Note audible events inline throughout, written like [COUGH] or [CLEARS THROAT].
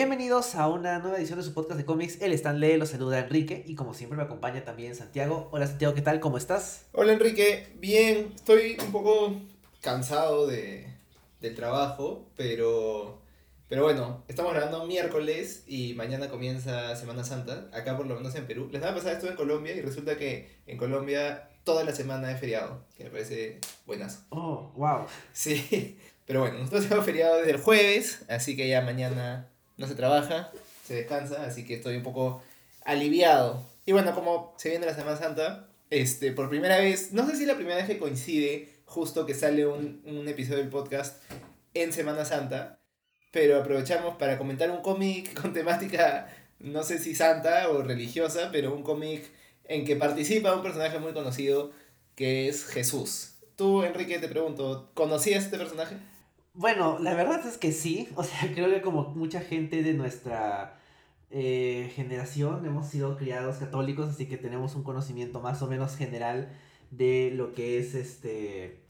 Bienvenidos a una nueva edición de su podcast de cómics. El Stanley los saluda Enrique y como siempre me acompaña también Santiago. Hola Santiago, ¿qué tal? ¿Cómo estás? Hola Enrique, bien, estoy un poco cansado de, del trabajo, pero, pero bueno, estamos grabando miércoles y mañana comienza Semana Santa, acá por lo menos en Perú. La semana pasada estuve en Colombia y resulta que en Colombia toda la semana es feriado, que me parece buenazo. Oh, wow. Sí, [LAUGHS] pero bueno, nosotros tenemos feriado desde el jueves, así que ya mañana no se trabaja, se descansa, así que estoy un poco aliviado. Y bueno, como se viene la Semana Santa, este, por primera vez, no sé si la primera vez que coincide justo que sale un, un episodio del podcast en Semana Santa, pero aprovechamos para comentar un cómic [LAUGHS] con temática, no sé si santa o religiosa, pero un cómic en que participa un personaje muy conocido que es Jesús. Tú, Enrique, te pregunto, ¿conocías este personaje? Bueno, la verdad es que sí. O sea, [LAUGHS] creo que como mucha gente de nuestra eh, generación hemos sido criados católicos, así que tenemos un conocimiento más o menos general de lo que es este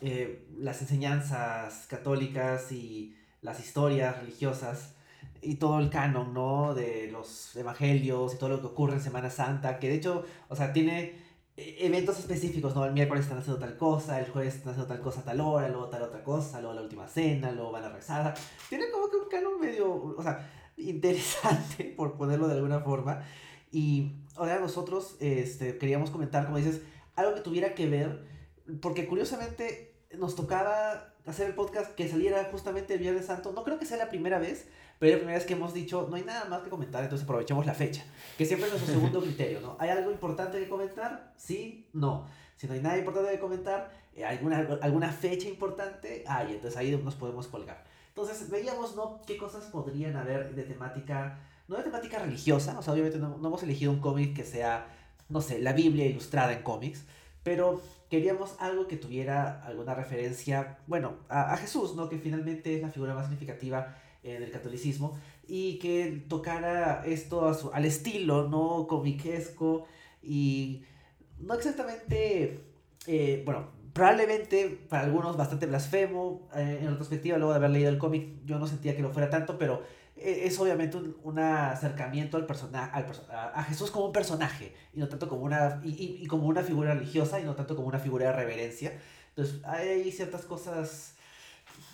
eh, las enseñanzas católicas y las historias religiosas y todo el canon, ¿no? De los evangelios y todo lo que ocurre en Semana Santa, que de hecho, o sea, tiene eventos específicos, ¿no? El miércoles están haciendo tal cosa, el jueves están haciendo tal cosa a tal hora, luego tal otra cosa, luego la última cena, luego van a rezar. Tiene como que un canon medio, o sea, interesante, [LAUGHS] por ponerlo de alguna forma. Y ahora nosotros este, queríamos comentar, como dices, algo que tuviera que ver, porque curiosamente nos tocaba hacer el podcast que saliera justamente el Viernes Santo. No creo que sea la primera vez, pero es la primera vez que hemos dicho, no hay nada más que comentar, entonces aprovechemos la fecha, que siempre es nuestro segundo [LAUGHS] criterio, ¿no? ¿Hay algo importante que comentar? Sí, no. Si no hay nada importante que comentar, eh, ¿alguna, alguna fecha importante? Ah, y entonces ahí nos podemos colgar. Entonces veíamos, ¿no? ¿Qué cosas podrían haber de temática, no de temática religiosa? O sea, obviamente no, no hemos elegido un cómic que sea, no sé, la Biblia ilustrada en cómics, pero queríamos algo que tuviera alguna referencia, bueno, a, a, Jesús, ¿no? Que finalmente es la figura más significativa en el catolicismo y que tocara esto su, al estilo, ¿no? Comiquesco y no exactamente, eh, bueno, probablemente para algunos bastante blasfemo, eh, en retrospectiva, luego de haber leído el cómic, yo no sentía que lo fuera tanto, pero eh, es obviamente un, un acercamiento al persona, al a, Jesús como un personaje y no tanto como una y, y, y, como una figura religiosa y no tanto como una figura de reverencia entonces hay ciertas cosas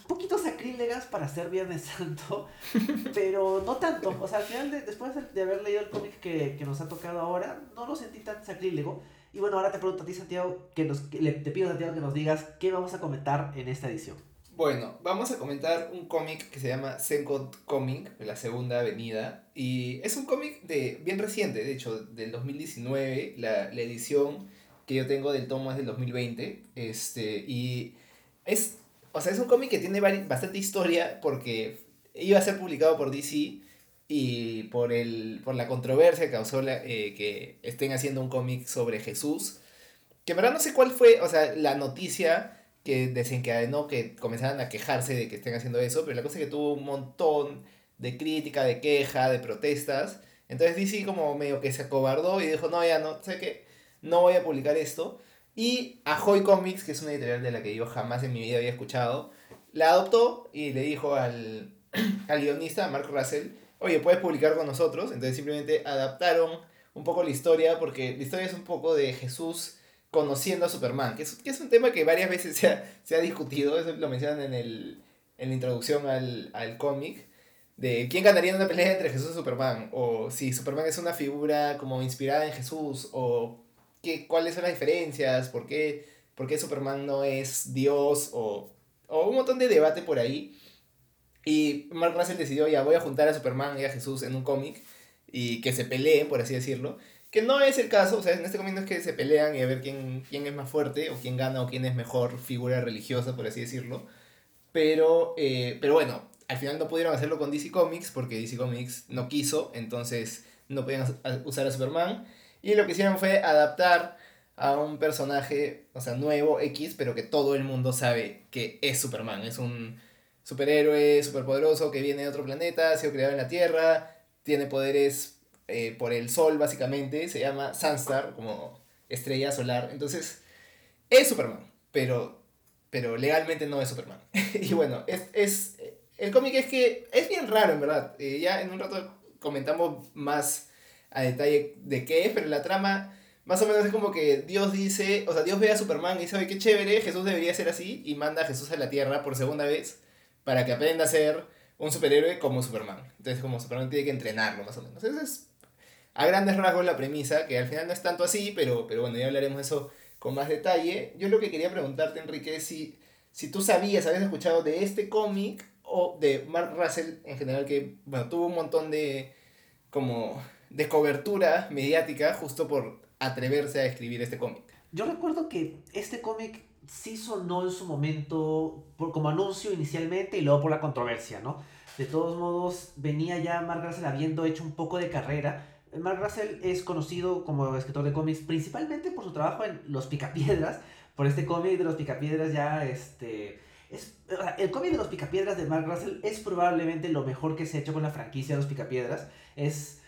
poquito sacrílegas para ser Viernes Santo [LAUGHS] pero no tanto o sea al final de, después de haber leído el cómic que, que, nos ha tocado ahora no lo sentí tan sacrílego y bueno ahora te pregunto a ti Santiago que nos que le, te pido Santiago que nos digas qué vamos a comentar en esta edición bueno, vamos a comentar un cómic que se llama Second Comic, la segunda avenida. Y es un cómic de bien reciente, de hecho, del 2019. La, la edición que yo tengo del tomo es del 2020. Este, y es, o sea, es un cómic que tiene bastante historia porque iba a ser publicado por DC y por, el, por la controversia que causó la, eh, que estén haciendo un cómic sobre Jesús. Que en verdad no sé cuál fue, o sea, la noticia que desencadenó que comenzaran a quejarse de que estén haciendo eso, pero la cosa es que tuvo un montón de crítica, de queja, de protestas. Entonces DC como medio que se acobardó y dijo, no, ya no, sé qué, no voy a publicar esto. Y Ahoy Comics, que es una editorial de la que yo jamás en mi vida había escuchado, la adoptó y le dijo al, [CLEARS THROAT] al guionista, Mark Russell, oye, puedes publicar con nosotros. Entonces simplemente adaptaron un poco la historia, porque la historia es un poco de Jesús conociendo a Superman, que es, que es un tema que varias veces se ha, se ha discutido, eso lo mencionan en, el, en la introducción al, al cómic, de quién ganaría en una pelea entre Jesús y Superman, o si Superman es una figura como inspirada en Jesús, o qué, cuáles son las diferencias, por qué, por qué Superman no es Dios, o, o un montón de debate por ahí. Y Mark Russell decidió, ya voy a juntar a Superman y a Jesús en un cómic, y que se peleen, por así decirlo. Que no es el caso, o sea, en este cómic no es que se pelean y a ver quién, quién es más fuerte, o quién gana, o quién es mejor figura religiosa, por así decirlo. Pero, eh, pero bueno, al final no pudieron hacerlo con DC Comics, porque DC Comics no quiso, entonces no podían usar a Superman. Y lo que hicieron fue adaptar a un personaje, o sea, nuevo, X, pero que todo el mundo sabe que es Superman. Es un superhéroe superpoderoso que viene de otro planeta, ha sido creado en la Tierra, tiene poderes eh, por el sol, básicamente. Se llama Sunstar, como estrella solar. Entonces, es Superman, pero, pero legalmente no es Superman. [LAUGHS] y bueno, es, es, el cómic es que es bien raro, en verdad. Eh, ya en un rato comentamos más a detalle de qué es, pero la trama más o menos es como que Dios dice, o sea, Dios ve a Superman y dice, oye, qué chévere, Jesús debería ser así, y manda a Jesús a la Tierra por segunda vez para que aprenda a ser un superhéroe como Superman. Entonces, como Superman tiene que entrenarlo, más o menos. Eso es a grandes rasgos la premisa, que al final no es tanto así, pero, pero bueno, ya hablaremos de eso con más detalle. Yo lo que quería preguntarte, Enrique, es si, si tú sabías, habías escuchado de este cómic o de Mark Russell en general, que, bueno, tuvo un montón de, como, de cobertura mediática justo por atreverse a escribir este cómic. Yo recuerdo que este cómic sí sonó en su momento por, como anuncio inicialmente y luego por la controversia, ¿no? De todos modos, venía ya Mark Russell habiendo hecho un poco de carrera. Mark Russell es conocido como escritor de cómics principalmente por su trabajo en Los Picapiedras. Por este cómic de Los Picapiedras ya, este... Es, el cómic de Los Picapiedras de Mark Russell es probablemente lo mejor que se ha hecho con la franquicia de Los Picapiedras. Es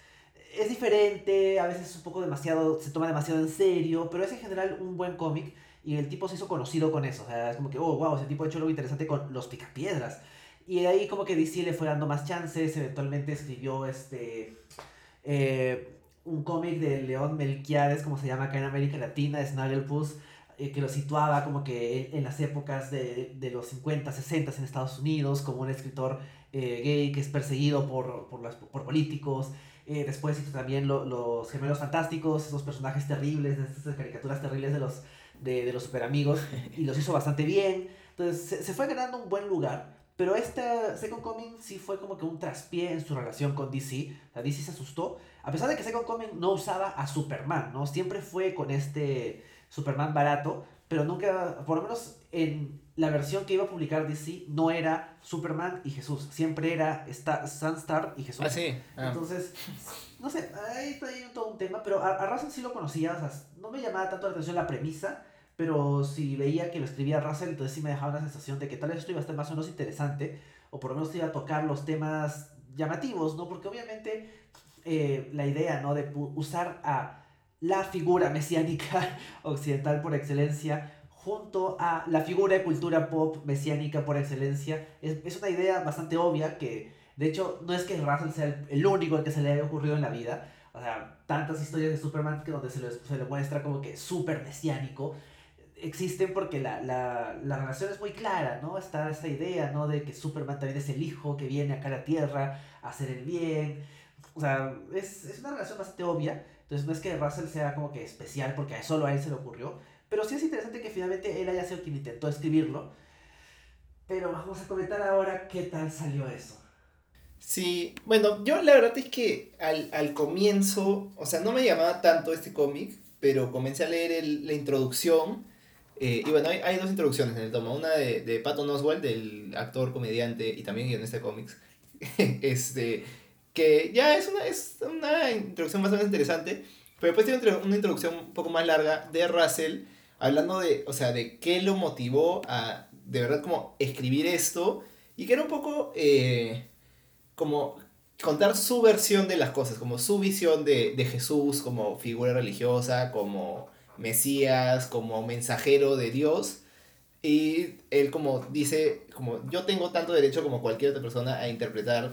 es diferente, a veces es un poco demasiado, se toma demasiado en serio, pero es en general un buen cómic y el tipo se hizo conocido con eso. O sea, es como que, oh, wow, ese tipo ha hecho algo interesante con los picapiedras. Y de ahí como que DC le fue dando más chances, eventualmente escribió este... Eh, un cómic de León Melquiades, como se llama acá en América Latina, Snagglepuss, eh, que lo situaba como que en, las épocas de, de, los 50, 60 en Estados Unidos, como un escritor eh, gay que es perseguido por, por, por políticos. Eh, después hizo también los gemelos fantásticos, esos personajes terribles, esas caricaturas terribles de los, de, de los super amigos, y los hizo bastante bien. Entonces se, fue ganando un buen lugar. Pero este Second Coming sí fue como que un traspié en su relación con DC. O sea, DC se asustó. A pesar de que Second Coming no usaba a Superman, ¿no? Siempre fue con este Superman barato. Pero nunca, por lo menos en la versión que iba a publicar DC no era Superman y Jesús, siempre era Star, Sunstar y Jesús. Ah, sí. Ah. Entonces, no sé, ahí está todo un tema, pero a, a Russell sí lo conocía, o sea, no me llamaba tanto la atención la premisa, pero si veía que lo escribía Russell, entonces sí me dejaba una sensación de que tal vez esto iba a estar más o menos interesante, o por lo menos iba a tocar los temas llamativos, ¿no? Porque obviamente eh, la idea, ¿no? De usar a la figura mesiánica [LAUGHS] occidental por excelencia junto a la figura de cultura pop mesiánica por excelencia. Es, es, una idea bastante obvia que, de hecho, no es que Russell sea el, único que se le haya ocurrido en la vida. O sea, tantas historias de Superman que donde se le, se muestra como que súper mesiánico existen porque la, la, la, relación es muy clara, ¿no? Está esta idea, ¿no? De que Superman también es el hijo que viene acá a la Tierra a hacer el bien. O sea, es, es una relación bastante obvia. Entonces no es que Russell sea como que especial porque solo a él se le ocurrió, pero sí es interesante que finalmente él haya sido quien intentó escribirlo. Pero vamos a comentar ahora qué tal salió eso. Sí, bueno, yo la verdad es que al, al comienzo, o sea, no me llamaba tanto este cómic, pero comencé a leer el, la introducción. Eh, y bueno, hay, hay, dos introducciones en el tomo. Una de, de Patton Oswalt, del actor, comediante y también guionista de cómics. [LAUGHS] este, que ya es una, es una introducción bastante interesante. Pero después tiene una introducción un poco más larga de Russell hablando de, o sea, de qué lo motivó a, de verdad, como escribir esto y que era un poco eh, como contar su versión de las cosas, como su visión de, de Jesús como figura religiosa, como Mesías, como mensajero de Dios. Y él como dice, como yo tengo tanto derecho como cualquier otra persona a interpretar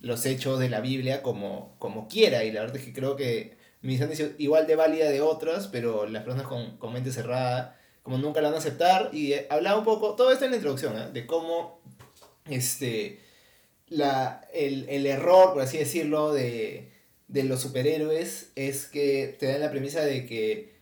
los hechos de la Biblia como, como quiera. Y la verdad es que creo que mi visión es igual de válida de otras, pero las personas con, con mente cerrada, como nunca la van a aceptar. Y eh, hablaba un poco, todo esto en la introducción, ¿eh? de cómo este, la, el, el, error, por así decirlo, de, de, los superhéroes es que te dan la premisa de que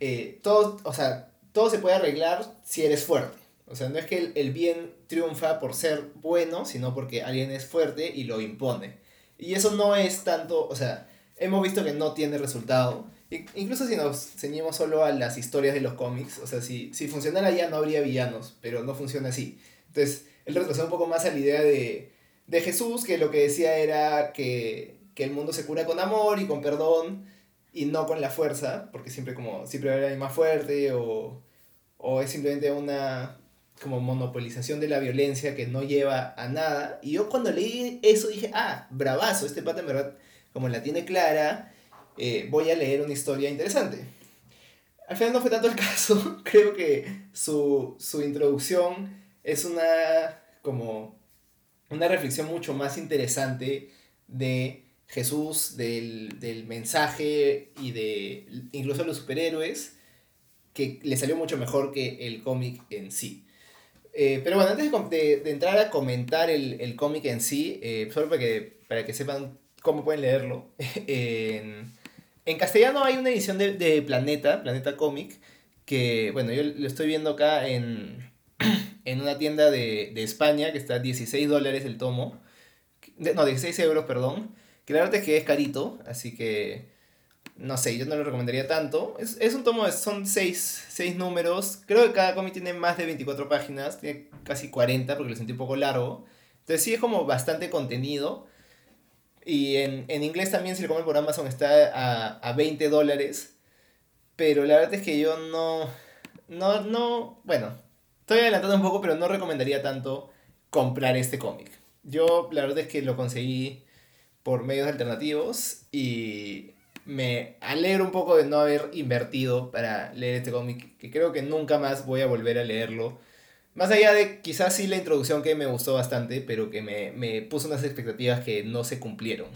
eh, todo, o sea, todo se puede arreglar si eres fuerte. O sea, no es que el, el bien triunfa por ser bueno, sino porque alguien es fuerte y lo impone. Y eso no es tanto, o sea, hemos visto que no tiene resultado. Incluso si nos ceñimos solo a las historias de los cómics, o sea, si, si funcionara ya no habría villanos, pero no funciona así. Entonces, él retrocede un poco más a la idea de, de Jesús, que lo que decía era que, que, el mundo se cura con amor y con perdón y no con la fuerza, porque siempre como siempre alguien más fuerte o, o es simplemente una como monopolización de la violencia que no lleva a nada. Y yo cuando leí eso dije, ah, bravazo, este pata en verdad como la tiene clara, eh, voy a leer una historia interesante. Al final no fue tanto el [LAUGHS] caso, creo que su, su introducción es una como una reflexión mucho más interesante de Jesús, del, del mensaje y de incluso los superhéroes, que le salió mucho mejor que el cómic en sí. Eh, pero bueno, antes de, de, entrar a comentar el, el cómic en sí, eh, solo para que, para que sepan cómo pueden leerlo, [LAUGHS] en, castellano hay una edición de, de Planeta, Planeta Comic, que bueno, yo lo estoy viendo acá en, [CLEARS THROAT] en una tienda de, de España que está a 16 dólares el tomo, no, 16 euros, perdón, que la verdad es que es carito, así que no sé, yo no lo recomendaría tanto. Es, es un tomo, son 6, seis números. Creo que cada cómic tiene más de 24 páginas, tiene casi 40 porque lo sentí un poco largo. Entonces sí es como bastante contenido. Y en, en inglés también, si lo comen por Amazon, está a, a 20 dólares. Pero la verdad es que yo no, no, no, bueno, estoy adelantando un poco, pero no recomendaría tanto comprar este cómic. Yo la verdad es que lo conseguí por medios alternativos y me alegro un poco de no haber invertido para leer este cómic, que creo que nunca más voy a volver a leerlo. Más allá de quizás sí la introducción que me gustó bastante, pero que me, me puso unas expectativas que no se cumplieron.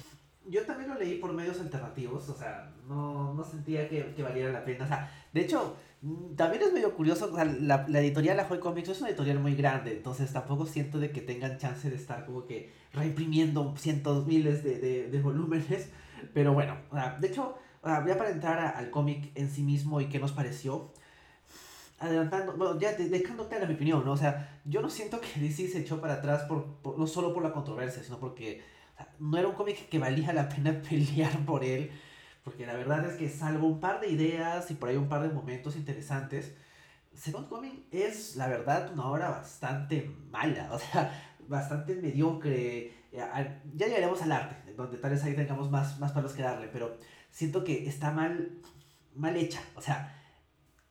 Yo también lo leí por medios alternativos, o sea, no, no sentía que, que, valiera la pena. O sea, de hecho, mm, también es medio curioso, o sea, la, la editorial Ajoy Comics es una editorial muy grande, entonces tampoco siento de que tengan chance de estar como que reimprimiendo cientos, miles de, de, de volúmenes. Pero bueno, de hecho, ya para entrar al cómic en sí mismo y qué nos pareció, adelantando, bueno, ya dejándote a mi opinión, ¿no? O sea, yo no siento que DC se echó para atrás por, no solo por la controversia, sino porque no era un cómic que valía la pena [LAUGHS] pelear por él, porque la verdad es que salvo un par de ideas y por ahí un par de momentos interesantes, Second Coming es, la verdad, una obra bastante mala, [LAUGHS] o sea, bastante mediocre. Ya llegaremos al arte, donde tal vez ahí tengamos más, más palos que darle, pero siento que está mal, mal hecha. O sea,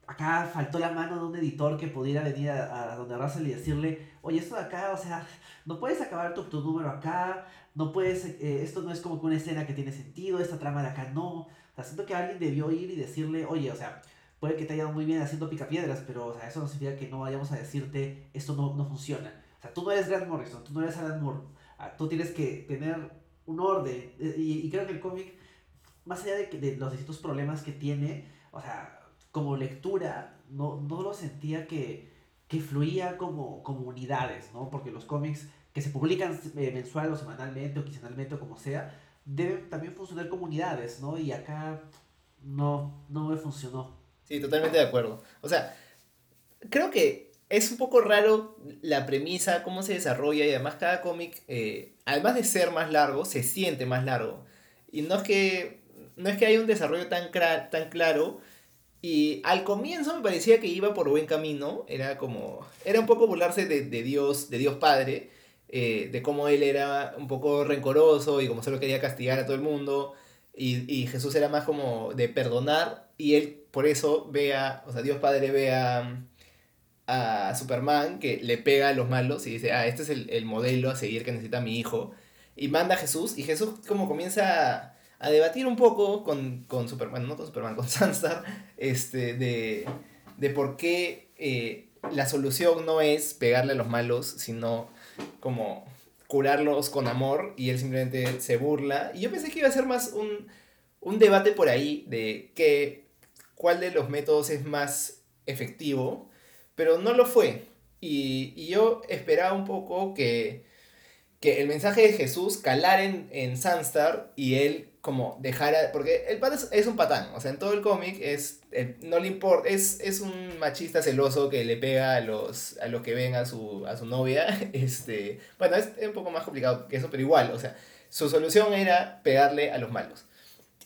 acá faltó la mano de un editor que pudiera venir a, a donde Russell y decirle, oye, esto de acá, o sea, no puedes acabar tu, tu número acá, no puedes, eh, esto no es como que una escena que tiene sentido, esta trama de acá no. O sea, siento que alguien debió ir y decirle, oye, o sea, puede que te haya ido muy bien haciendo picapiedras, pero o sea, eso no significa que no vayamos a decirte, esto no, no funciona. O sea, tú no eres Grant Morrison, tú no eres Alan Moore, ah, tú tienes que tener un orden. Eh, y, y creo que el cómic, más allá de, de los distintos problemas que tiene, o sea, como lectura, no, no lo sentía que, que fluía como, como unidades, ¿no? Porque los cómics que se publican eh, mensual o semanalmente o quincenalmente o como sea, deben también funcionar como unidades, ¿no? Y acá no, no me funcionó. Sí, totalmente de acuerdo. O sea, creo que es un poco raro la premisa, cómo se desarrolla y además cada cómic, eh, además de ser más largo, se siente más largo. Y no es que, no es que haya un desarrollo tan, tan claro. Y al comienzo me parecía que iba por buen camino. Era como. Era un poco burlarse de, de Dios, de Dios Padre. Eh, de cómo él era un poco rencoroso y como solo quería castigar a todo el mundo. Y, y Jesús era más como de perdonar. Y él por eso ve a. O sea, Dios Padre ve a a Superman que le pega a los malos y dice, ah, este es el, el, modelo a seguir que necesita mi hijo. Y manda a Jesús y Jesús como comienza a, debatir un poco con, con, Superman, no con Superman, con [LAUGHS] Sunstar, este, de, de por qué eh, la solución no es pegarle a los malos, sino como curarlos con amor y él simplemente se burla. Y yo pensé que iba a ser más un, un debate por ahí de qué, cuál de los métodos es más efectivo pero no lo fue. Y, y yo esperaba un poco que, que el mensaje de Jesús calara en, en Sunstar y él como dejara, porque el padre es, es, un patán, o sea, en todo el cómic es, eh, no le importa, es, es un machista celoso que le pega a los, a los que ven a su, a su novia, [LAUGHS] este, bueno, es, es un poco más complicado que eso, pero igual, o sea, su solución era pegarle a los malos.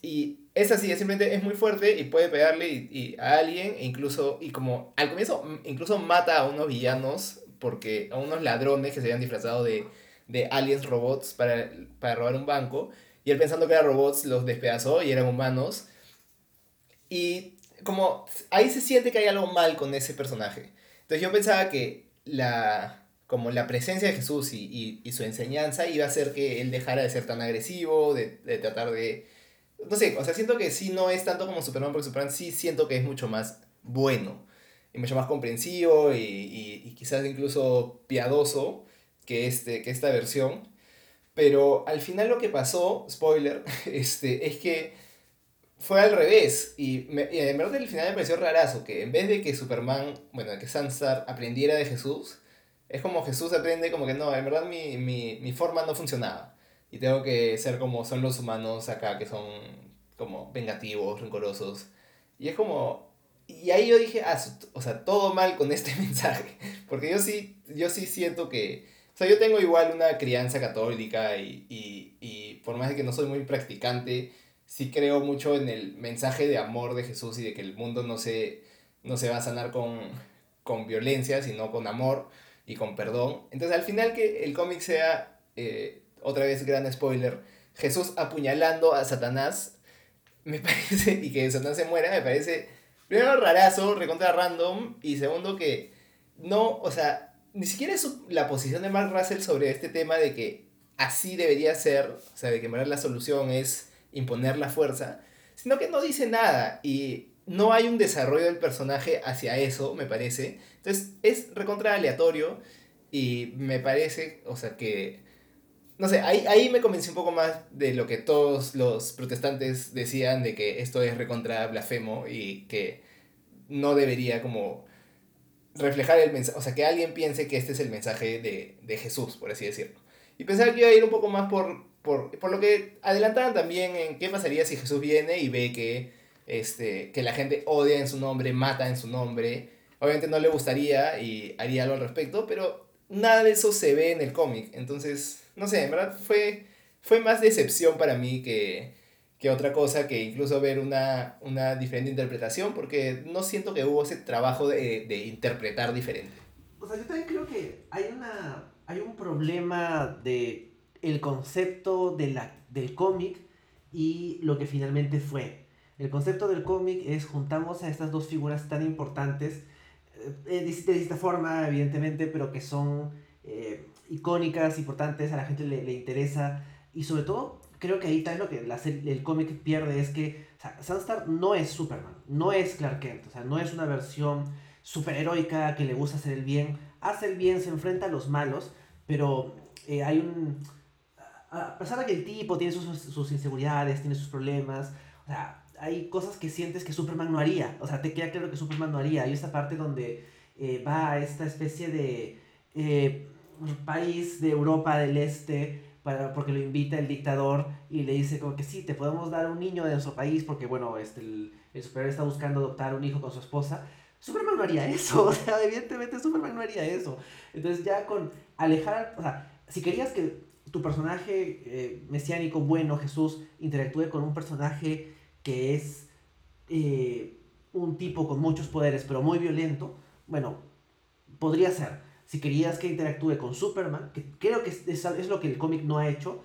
Y es así, simplemente es muy fuerte y puede pegarle y, y a alguien, e incluso, y como al comienzo, incluso mata a unos villanos, porque a unos ladrones que se habían disfrazado de, de aliens robots para, para robar un banco, y él pensando que eran robots los despedazó y eran humanos. Y como ahí se siente que hay algo mal con ese personaje. Entonces yo pensaba que la, como la presencia de Jesús y, y, y su enseñanza iba a hacer que él dejara de ser tan agresivo, de, de tratar de no sé, o sea, siento que sí no es tanto como Superman, porque Superman sí siento que es mucho más bueno y mucho más comprensivo y, y, quizás incluso piadoso que, este, que esta versión. Pero al final lo que pasó, spoiler, [LAUGHS] este, es que fue al revés. Y, me, y en verdad el final me pareció rarazo, que en vez de que Superman, bueno, que Sansar aprendiera de Jesús, es como Jesús aprende como que no, en verdad mi, mi, mi forma no funcionaba. Y tengo que ser como son los humanos acá, que son como vengativos, rencorosos. Y es como... Y ahí yo dije, ah, o sea, todo mal con este [LAUGHS] mensaje. Porque yo sí, yo sí siento que... Sea, yo tengo igual una crianza católica y, y, y por más de que no soy muy practicante, sí creo mucho en el mensaje de amor de Jesús y de que el mundo no se, no se va a sanar con, con violencia, sino con amor y con perdón. Entonces al final que el cómic sea, eh, otra vez gran spoiler, Jesús apuñalando a Satanás, me [LAUGHS] parece, y que Satanás se muera, me parece, primero rarazo, recontra random, y segundo que no, o sea, ni siquiera es la posición de Mark Russell sobre este tema de que así debería ser, o sea, de que la solución es imponer la fuerza, sino que no dice nada y no hay un desarrollo del personaje hacia eso, me parece. Entonces es recontra aleatorio y me parece, o sea, que... No sé, ahí, ahí me convencí un poco más de lo que todos los protestantes decían de que esto es recontra blasfemo y que no debería como reflejar el mensaje, o sea, que alguien piense que este es el mensaje de, de Jesús, por así decirlo. Y pensaba que iba a ir un poco más por, por, por lo que adelantaban también en qué pasaría si Jesús viene y ve que, este, que la gente odia en su nombre, mata en su nombre. Obviamente no le gustaría y haría algo al respecto, pero nada de eso se ve en el cómic. Entonces, no sé, en verdad fue, fue más decepción para mí que, que otra cosa, que incluso ver una, una diferente interpretación, porque no siento que hubo ese trabajo de, de interpretar diferente. O sea, yo también creo que hay, una, hay un problema de el concepto de la, del cómic y lo que finalmente fue. El concepto del cómic es juntamos a estas dos figuras tan importantes, eh, de, distinta forma, evidentemente, pero que son eh, icónicas, importantes, a la gente le, le, interesa. Y sobre todo, creo que ahí también lo que la el cómic pierde es que o sea, Sunstar no es Superman, no es Clark Kent, o sea, no es una versión superheroica que le gusta hacer el bien, hace el bien, se enfrenta a los malos, pero eh, hay un a pesar de que el tipo tiene sus, sus inseguridades, tiene sus problemas, o sea, hay cosas que sientes que Superman no haría. O sea, te queda claro que Superman no haría. Hay esta parte donde eh, va a esta especie de eh, país de Europa del Este porque lo invita el dictador y le dice como que sí, te podemos dar un niño de nuestro país porque, bueno, este, el, el superior está buscando adoptar un hijo con su esposa. Superman no haría eso, [LAUGHS] o sea, evidentemente Superman no haría eso. Entonces ya con alejar, o sea, si querías que tu personaje eh, mesiánico bueno, Jesús, interactúe con un personaje que es eh, un tipo con muchos poderes, pero muy violento, bueno, podría ser. Si querías que interactúe con Superman, que creo que es, es, lo que el cómic no ha hecho,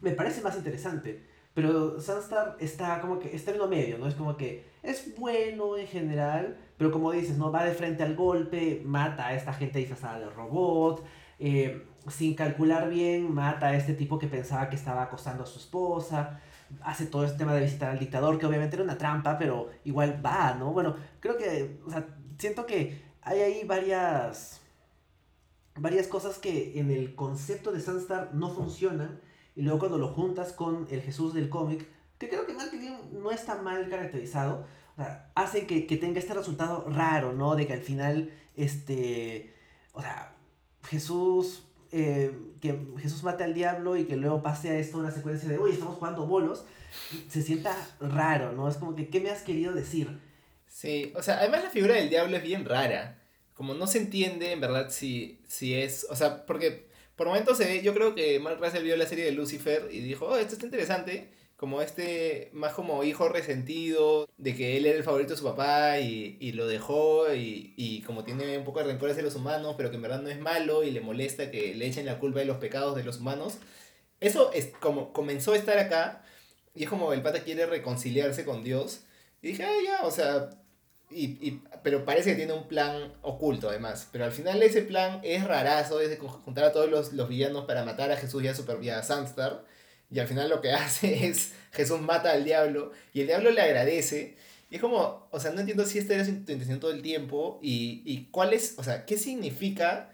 me parece más interesante. Pero Sunstar está como que está en lo medio, ¿no? Es como que es bueno en general, pero como dices, ¿no? Va de frente al golpe, mata a esta gente disfrazada de robot, eh, sin calcular bien, mata a este tipo que pensaba que estaba acosando a su esposa, hace todo este tema de visitar al dictador, que obviamente era una trampa, pero igual va, ¿no? Bueno, creo que, o sea, siento que hay ahí varias, varias cosas que en el concepto de Sunstar no funcionan, y luego cuando lo juntas con el Jesús del cómic, que creo que no está mal caracterizado, o sea, hace que, que tenga este resultado raro, ¿no? De que al final, este, o sea, Jesús eh, que Jesús mate al diablo y que luego pase a esto una secuencia de, uy, estamos jugando bolos, se sienta raro, ¿no? Es como que, ¿qué me has querido decir? Sí, o sea, además la figura del diablo es bien rara. Como no se entiende en verdad si, si es, o sea, porque por momentos se ve, yo creo que Mark Russell vio la serie de Lucifer y dijo, oh, esto está interesante, como este, más como hijo resentido, de que él era el favorito de su papá y, y lo dejó y, y, como tiene un poco de rencor hacia los humanos, pero que en verdad no es malo y le molesta que le echen la culpa de los pecados de los humanos. Eso es como comenzó a estar acá y es como el pata quiere reconciliarse con Dios. Y dije, ah, ya, o sea, y, y, pero parece que tiene un plan oculto además. Pero al final ese plan es rarazo, es de juntar a todos los, los villanos para matar a Jesús y a, Super, y y al final lo que [LAUGHS] hace es Jesús mata al diablo y el diablo le agradece. Y es como, o sea, no entiendo si esta era su intención todo el tiempo y, y cuál es, o sea, qué significa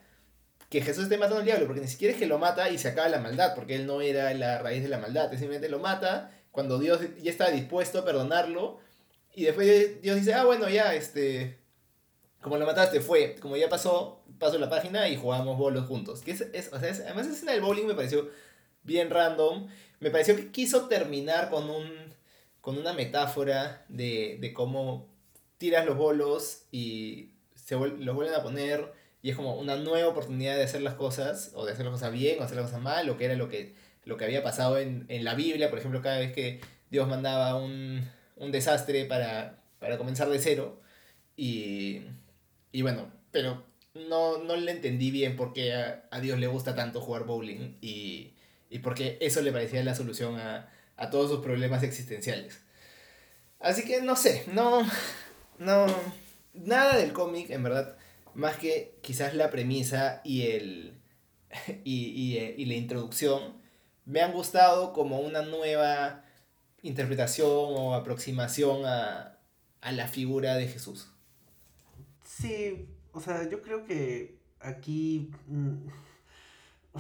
que Jesús esté matando al diablo, porque ni siquiera es que lo mata y se acaba la maldad, porque él no era la raíz de la maldad, simplemente lo mata cuando Dios ya está dispuesto a perdonarlo, y después Dios dice, ah, bueno, ya, este, como lo mataste, fue, como ya pasó, paso la página y jugamos bolos juntos. Que es, es, o sea, además esa escena del bowling me pareció bien random, me pareció que quiso terminar con un con una metáfora de, de cómo tiras los bolos y se los vuelven a poner y es como una nueva oportunidad de hacer las cosas, o de hacer las cosas bien, o hacer las cosas mal, o que era lo que, lo que había pasado en, en la Biblia, por ejemplo, cada vez que Dios mandaba un, un desastre para, para comenzar de cero. Y, y bueno, pero no, no le entendí bien por qué a, a Dios le gusta tanto jugar bowling y, y por qué eso le parecía la solución a, a todos sus problemas existenciales. Así que no sé, no, no, nada del cómic, en verdad, más que quizás la premisa y, el, [LAUGHS] y, y, y la introducción, me han gustado como una nueva interpretación o aproximación a, a la figura de Jesús. Sí, o sea, yo creo que aquí mm,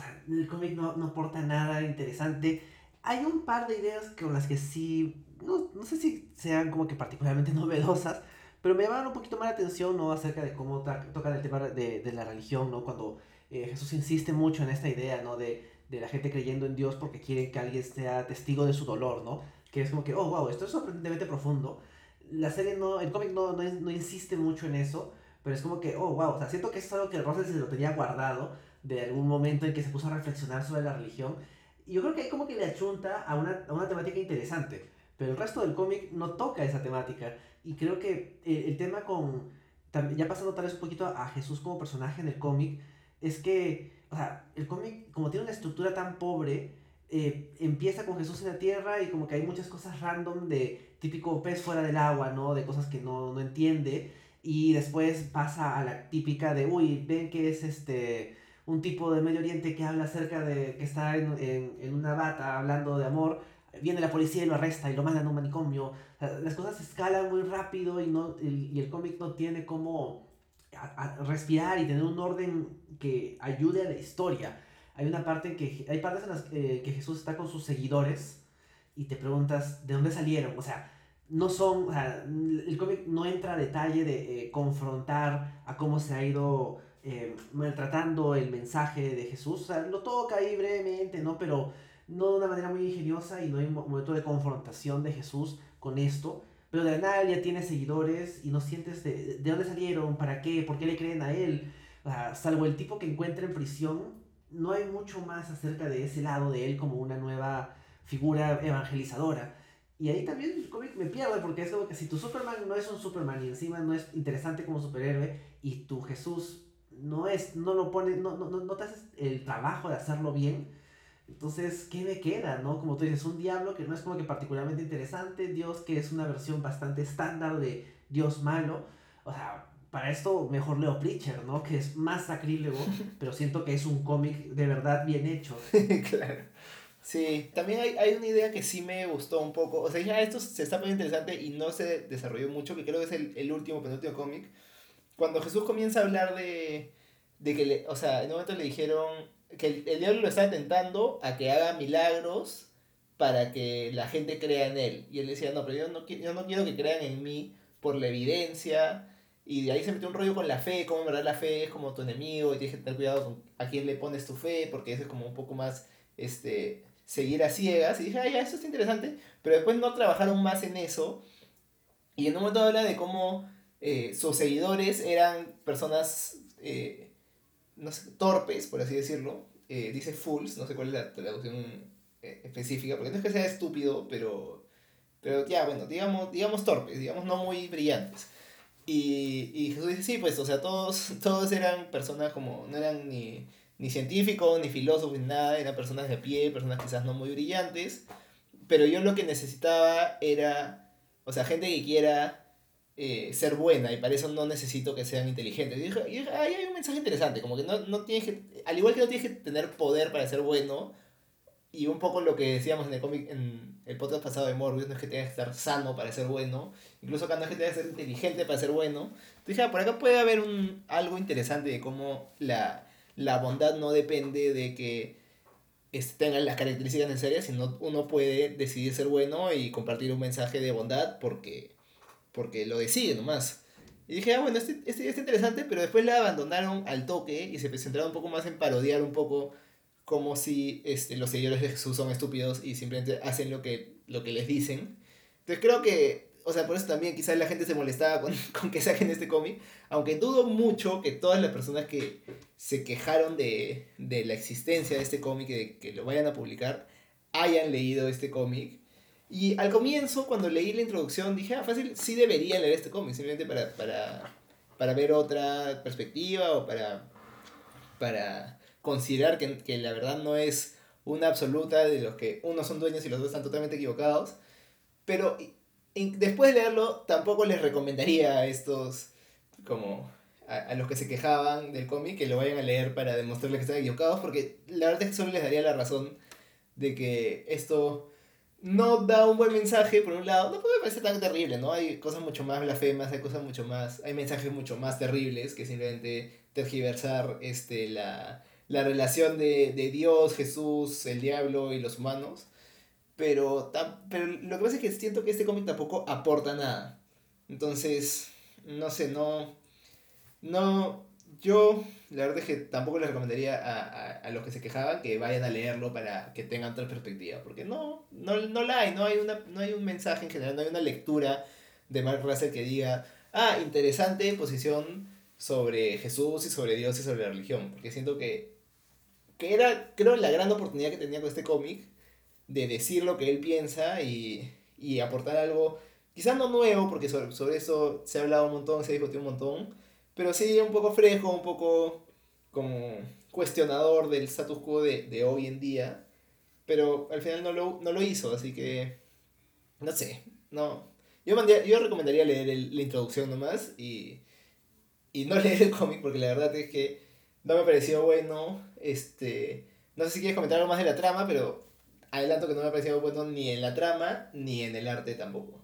sea, el cómic no, no aporta nada interesante. Hay un par de ideas con las que sí, no, no sé si sean como que particularmente [LAUGHS] novedosas, pero me llaman un poquito más la atención, ¿no? Acerca de cómo tocan el tema de, de, la religión, ¿no? Cuando eh, Jesús insiste mucho en esta idea, ¿no? De, de la gente creyendo en Dios porque quieren que alguien sea testigo de su dolor, ¿no? Que es como que, oh, wow, esto es sorprendentemente profundo. La serie no, el cómic no, no, no insiste mucho en eso, pero es como que, oh, wow, o sea, siento que es algo que Russell se lo tenía guardado de algún momento en que se puso a reflexionar sobre la religión. Y yo creo que hay como que le achunta a una, a una temática interesante, pero el resto del cómic no toca esa temática. Y creo que el, el tema con, ya pasando tal vez un poquito a Jesús como personaje en el cómic, es que, o sea, el cómic como tiene una estructura tan pobre, eh, empieza con Jesús en la tierra y como que hay muchas cosas random de típico pez fuera del agua, ¿no? De cosas que no, no entiende. Y después pasa a la típica de, uy, ven que es este un tipo de Medio Oriente que habla acerca de que está en, en, en una bata hablando de amor, viene la policía y lo arresta y lo mandan a un manicomio. las cosas escalan muy rápido y, no, y el cómic no tiene como respirar y tener un orden que ayude a la historia. Hay una parte que hay partes en las que, que Jesús está con sus seguidores y te preguntas de dónde salieron, o sea, no son, o sea, el cómic no entra a detalle de eh, confrontar a cómo se ha ido eh, maltratando el mensaje de Jesús, o sea, lo toca ahí brevemente, ¿no? Pero no de una manera muy ingeniosa y no hay un momento de confrontación de Jesús con esto, pero de nada ya tiene seguidores y no sientes de, de dónde salieron, para qué, por qué le creen a él, o sea, salvo el tipo que encuentra en prisión, no hay mucho más acerca de ese lado de él como una nueva figura evangelizadora. Y ahí también el cómic me pierde porque es como que si tu Superman no es un Superman y encima no es interesante como superhéroe y tu Jesús no es, no lo pone, no, no, no te haces el trabajo de hacerlo bien, entonces, ¿qué me queda, no? Como tú dices, un diablo que no es como que particularmente interesante, Dios que es una versión bastante estándar de Dios malo, o sea, para esto mejor leo Preacher, ¿no? Que es más sacrílego, [LAUGHS] pero siento que es un cómic de verdad bien hecho. [LAUGHS] claro. Sí, también hay, hay, una idea que sí me gustó un poco. O sea, ya esto se está poniendo interesante y no se desarrolló mucho, que creo que es el, el último, penúltimo cómic. Cuando Jesús comienza a hablar de, de que, le, o sea, en un momento le dijeron que el, el diablo lo está tentando a que haga milagros para que la gente crea en él. Y él decía, no, pero yo no, yo no quiero que crean en mí por la evidencia. Y de ahí se metió un rollo con la fe, como en verdad la fe es como tu enemigo y tienes que tener cuidado con a quién le pones tu fe, porque eso es como un poco más, este, seguir a ciegas. Y dije, ah, ya, eso está interesante. Pero después no trabajaron más en eso. Y en un momento habla de cómo eh, sus seguidores eran personas, eh, no sé, torpes, por así decirlo. Eh, dice fools, no sé cuál es la traducción específica, porque no es que sea estúpido, pero, pero ya, bueno, digamos, digamos torpes, digamos no muy brillantes. Y, y Jesús dice, sí, pues, o sea, todos, [LAUGHS] todos eran personas como, no eran ni ni científicos, ni filósofos, ni nada, eran personas de pie, personas quizás no muy brillantes, pero yo lo que necesitaba era, o sea, gente que quiera eh, ser buena y para eso no necesito que sean inteligentes. Y ahí hay un mensaje interesante, como que no, no tienes que, al igual que no tienes que tener poder para ser bueno, y un poco lo que decíamos en el cómic, en el podcast pasado de Morbius, no es que tengas que estar sano para ser bueno, incluso acá no es que tengas que ser inteligente para ser bueno. Entonces, ah, por acá puede haber un, algo interesante de cómo la la bondad no depende de que este, tengan las características necesarias, sino uno puede decidir ser bueno y compartir un mensaje de bondad porque, porque lo decide nomás. Y dije, ah, bueno, este, este es interesante, pero después la abandonaron al toque y se centraron un poco más en parodiar un poco como si este, los seguidores de Jesús son estúpidos y simplemente hacen lo que, lo que les dicen. Entonces creo que, o sea, por eso también quizás la gente se molestaba con, [LAUGHS] con que saquen este cómic, aunque dudo mucho que todas las personas que se quejaron de, de la existencia de este cómic y de que lo vayan a publicar hayan leído este cómic. Y al comienzo, cuando leí la introducción, dije, ah, fácil, sí debería leer este cómic, simplemente para, para, para ver otra perspectiva o para, para considerar que, que la verdad no es una absoluta de los que unos son dueños y los dos están totalmente equivocados. Pero después de leerlo, tampoco les recomendaría a estos, como a, a, los que se quejaban del cómic, que lo vayan a leer para demostrarles que están equivocados, porque la verdad es que solo les daría la razón de que esto no da un buen mensaje, por un lado, no puede parecer tan terrible, ¿no? Hay cosas mucho más blasfemas, hay cosas mucho más, hay mensajes mucho más terribles que simplemente tergiversar este, la, la relación de, de, Dios, Jesús, el diablo y los humanos. Pero, pero lo que pasa es que siento que este cómic tampoco aporta nada. Entonces, no sé, no... No... Yo, la verdad es que tampoco les recomendaría a, a, a, los que se quejaban que vayan a leerlo para que tengan otra perspectiva. Porque no, no, no la hay, no hay, una, no hay un mensaje en general, no hay una lectura de Mark Russell que diga, ah, interesante posición sobre Jesús y sobre Dios y sobre la religión. Porque siento que que era, creo, la gran oportunidad que tenía con este cómic de decir lo que él piensa y, y aportar algo, quizás no nuevo, porque sobre, sobre, eso se ha hablado un montón, se ha discutido un montón, pero sí un poco fresco, un poco como cuestionador del status quo de, de hoy en día, pero al final no lo, no lo hizo, así que, no sé, no. Yo, mandé, yo recomendaría leer la introducción nomás y, y no [LAUGHS] leer el cómic, porque la verdad es que no me pareció bueno. Este, no sé si quieres comentar algo más de la trama, pero adelanto que no me ha parecido bueno ni en la trama ni en el arte tampoco.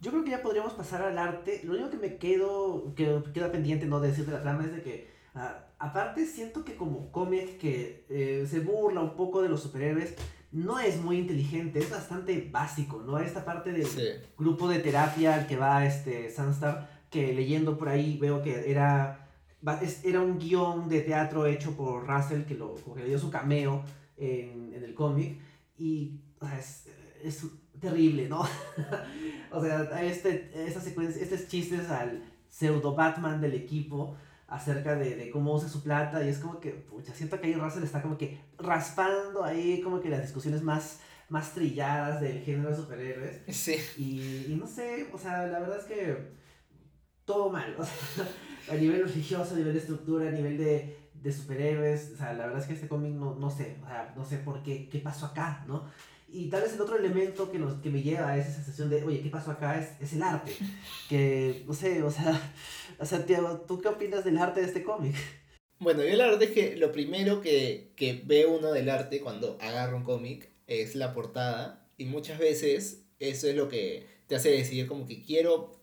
Yo creo que ya podríamos pasar al arte. Lo único que me quedo, que queda pendiente no de decir de la trama es de que, uh, aparte siento que como cómic que eh, se burla un poco de los superhéroes, no es muy inteligente, es bastante básico, ¿no? Esta parte del sí. grupo de terapia al que va este Sunstar, que leyendo por ahí veo que era era un guion de teatro hecho por Russell que, lo, que le dio su cameo en, en el cómic y o sea, es, es, terrible, ¿no? [LAUGHS] o sea, este, esta secuencia, estos chistes al pseudo Batman del equipo acerca de, de, cómo usa su plata y es como que, pucha, siento que ahí Russell está como que raspando ahí como que las discusiones más, más trilladas del género de superhéroes. Sí. Y, y no sé, o sea, la verdad es que todo mal, o sea, [LAUGHS] a nivel religioso, a nivel de estructura, a nivel de, de superhéroes, o sea, la verdad es que este cómic no, no sé, o sea, no sé por qué, qué pasó acá, ¿no? Y tal vez el otro elemento que, nos, que me lleva a esa sensación de, oye, ¿qué pasó acá? Es, es el arte. [LAUGHS] Que, no sé, o sea, [LAUGHS] o sea, Tiago, ¿tú qué opinas del arte de este cómic? Bueno, yo la verdad es que lo primero que, que ve uno del arte cuando agarra un cómic es la portada. Y muchas veces eso es lo que te hace decidir como que quiero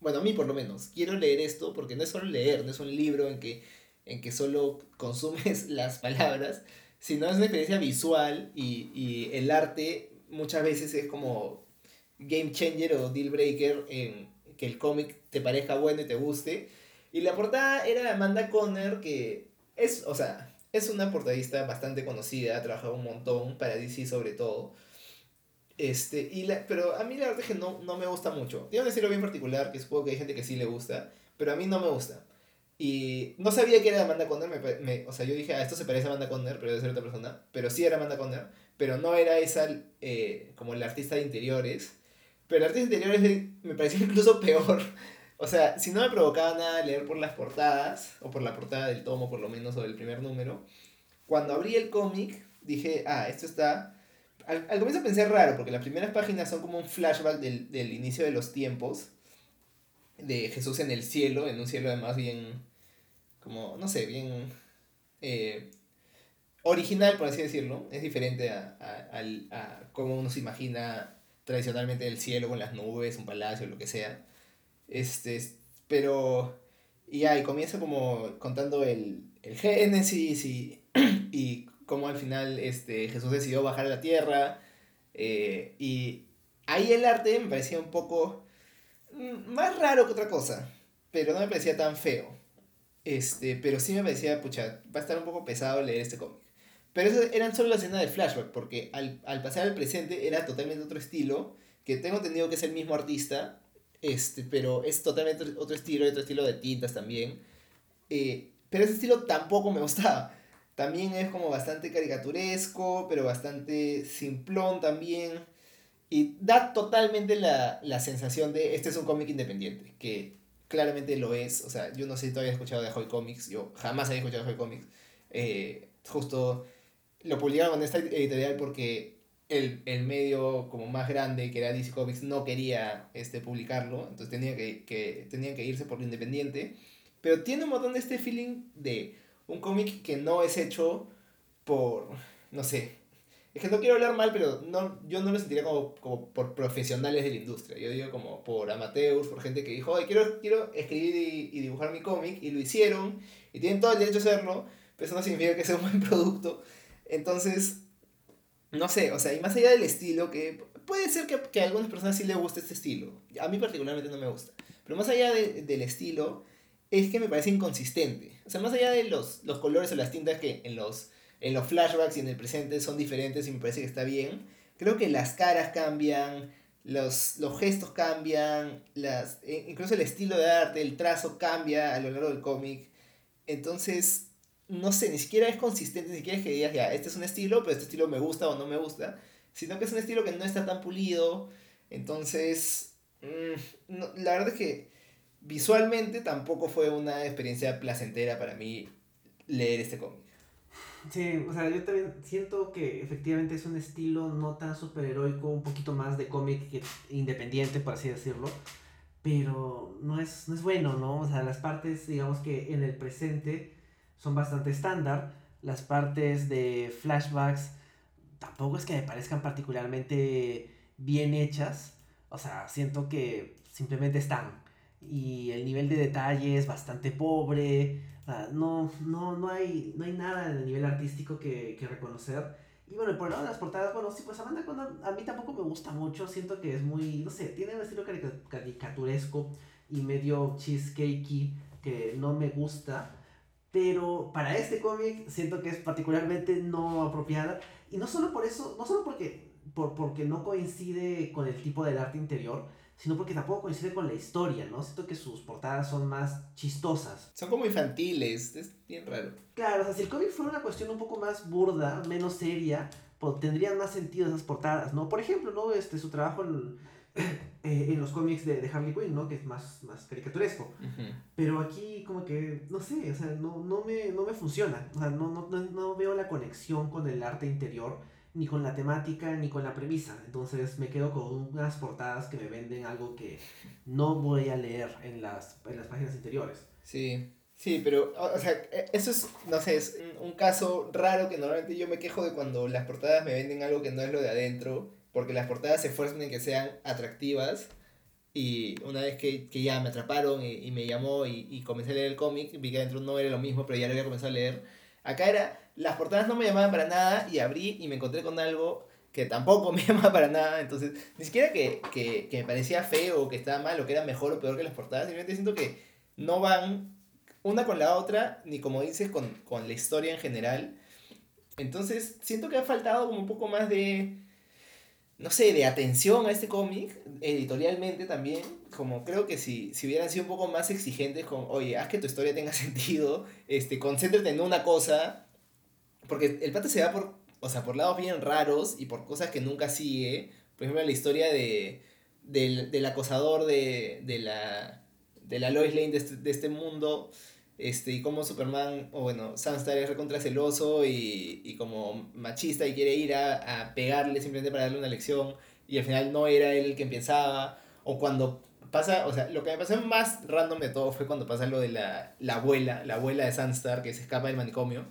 bueno, a mí por lo menos, quiero leer esto porque no es solo leer, no es un libro en que, en que solo consumes [LAUGHS] las palabras, sino es una experiencia visual y, y el arte muchas veces es como game changer o deal breaker en que el cómic te parezca bueno y te guste. Y la portada era Amanda Conner, que es, o sea, es una portadista bastante conocida, ha trabajado un montón para DC sobre todo. Este, y la, pero a mí la verdad es que no, no me gusta mucho. Tiene un estilo bien particular, que supongo que hay gente que sí le gusta, pero a mí no me gusta. Y no sabía que era Amanda Conner, me, me, o sea, yo dije, ah, esto se parece a Amanda Conner, pero debe ser otra persona. Pero sí era Amanda Conner, pero no era esa eh, como el artista de interiores. Pero el artista de interiores me pareció [LAUGHS] incluso peor. O sea, si no me provocaba nada leer por las portadas, o por la portada del tomo por lo menos, o del primer número, cuando abrí el cómic, dije, ah, esto está al, al, comienzo pensé raro, porque las primeras páginas son como un flashback del, del, inicio de los tiempos, de Jesús en el cielo, en un cielo además bien, como, no sé, bien eh, original, por así decirlo. Es diferente a, a, a, a cómo uno se imagina tradicionalmente el cielo con las nubes, un palacio, lo que sea. Este, pero, y ahí comienza como contando el, el Génesis y, [CLEARS THROAT] y cómo al final este, Jesús decidió bajar a la tierra. Eh, y ahí el arte me parecía un poco mm, más raro que otra cosa, pero no me parecía tan feo. Este, pero sí me parecía, pucha, va a estar un poco pesado leer este cómic. Pero eso eran solo la escena de flashback, porque al, al, pasar al presente era totalmente otro estilo, que tengo entendido que es el mismo artista, este, pero es totalmente otro estilo, otro estilo de tintas también. Eh, pero ese estilo tampoco me gustaba. También es como bastante caricaturesco, pero bastante simplón también. Y da totalmente la, la sensación de este es un cómic independiente, que claramente lo es. O sea, yo no sé si todavía he escuchado de Hoy Comics, yo jamás había escuchado de Hoy Comics. Eh, justo lo publicaron con esta editorial porque el, el, medio como más grande, que era DC Comics, no quería este, publicarlo, entonces tenía que, que, tenían que irse por lo independiente. Pero tiene un montón de este feeling de un cómic que no es hecho por, no sé, es que no quiero hablar mal, pero no, yo no lo sentiría como, como por profesionales de la industria. Yo digo como por amateurs, por gente que dijo, Oye, quiero, quiero escribir y, y dibujar mi cómic, y lo hicieron, y tienen todo el derecho a hacerlo, pero eso no significa que sea un buen producto. Entonces, no sé, o sea, y más allá del estilo, que puede ser que, que a algunas personas sí les guste este estilo, a mí particularmente no me gusta, pero más allá de, del estilo, es que me parece inconsistente. O sea, más allá de los, los colores o las tintas que en los, en los flashbacks y en el presente son diferentes y me parece que está bien, creo que las caras cambian, los, los gestos cambian, las, e, incluso el estilo de arte, el trazo cambia a lo largo del cómic. Entonces, no sé, ni siquiera es consistente, ni siquiera es que digas, ya, este es un estilo, pero este estilo me gusta o no me gusta, sino que es un estilo que no está tan pulido. Entonces, no, la verdad es que visualmente tampoco fue una experiencia placentera para mí leer este cómic. Sí, o sea, yo también siento que efectivamente es un estilo no tan superheroico, un poquito más de cómic independiente, por así decirlo, pero no es, no es bueno, ¿no? O sea, las partes, digamos que en el presente son bastante estándar, las partes de flashbacks tampoco es que me parezcan particularmente bien hechas, o sea, siento que simplemente están, y el nivel de detalle es bastante pobre, no, no, no, hay, no hay nada en el nivel artístico que, que reconocer. Y bueno, por el lado de las portadas, bueno, sí, pues Amanda Condon a mí tampoco me gusta mucho, siento que es muy, no sé, tiene un estilo caricaturesco y medio cheesecakey que no me gusta, pero para este cómic siento que es particularmente no apropiada, y no solo por eso, no solo porque, por, porque no coincide con el tipo del arte interior, sino porque tampoco coincide con la historia, ¿no? Siento que sus portadas son más chistosas. Son como infantiles, es bien raro. Claro, o sea, si el cómic fuera una cuestión un poco más burda, menos seria, pues tendrían más sentido esas portadas, ¿no? Por ejemplo, ¿no? Este, su trabajo en, [CLEARS THROAT] eh, en los cómics de, de, Harley Quinn, ¿no? Que es más, más caricaturesco. Uh -huh. Pero aquí como que, no sé, o sea, no, no, me, no me funciona. O sea, no, no, no veo la conexión con el arte interior ni con la temática ni con la premisa. Entonces me quedo con unas portadas que me venden algo que no voy a leer en las, en las páginas interiores. Sí, sí, pero, o sea, eso es, no sé, es un caso raro que normalmente yo me quejo de cuando las portadas me venden algo que no es lo de adentro, porque las portadas se esfuerzan en que sean atractivas. Y una vez que, que ya me atraparon y, y me llamó y, y, comencé a leer el cómic, vi que adentro no era lo mismo, pero ya lo había comenzado a leer. Acá era las portadas no me llamaban para nada y abrí y me encontré con algo que tampoco [LAUGHS] me llamaba para nada. Entonces, ni siquiera que, que, que me parecía feo que estaba mal o que era mejor o peor que las portadas. Simplemente siento que no van una con la otra, ni como dices, con, con la historia en general. Entonces, siento que ha faltado como un poco más de, no sé, de atención a este cómic, editorialmente también. Como creo que si, si hubieran sido un poco más exigentes con, oye, haz que tu historia tenga [LAUGHS] sentido, este, concéntrate en una cosa, porque el pata se va por, o sea, por lados bien raros y por cosas que nunca sigue. Por ejemplo, la historia de, del, del acosador de, de, la, de la Lois Lane de este, de este mundo. Este, y cómo Superman, o bueno, Sunstar es recontra celoso y, y como machista y quiere ir a, a pegarle simplemente para darle una lección. Y al final no era él el que pensaba. O cuando pasa, o sea, lo que me pasó más random de todo fue cuando pasa lo de la, la abuela, la abuela de Sunstar que se escapa del manicomio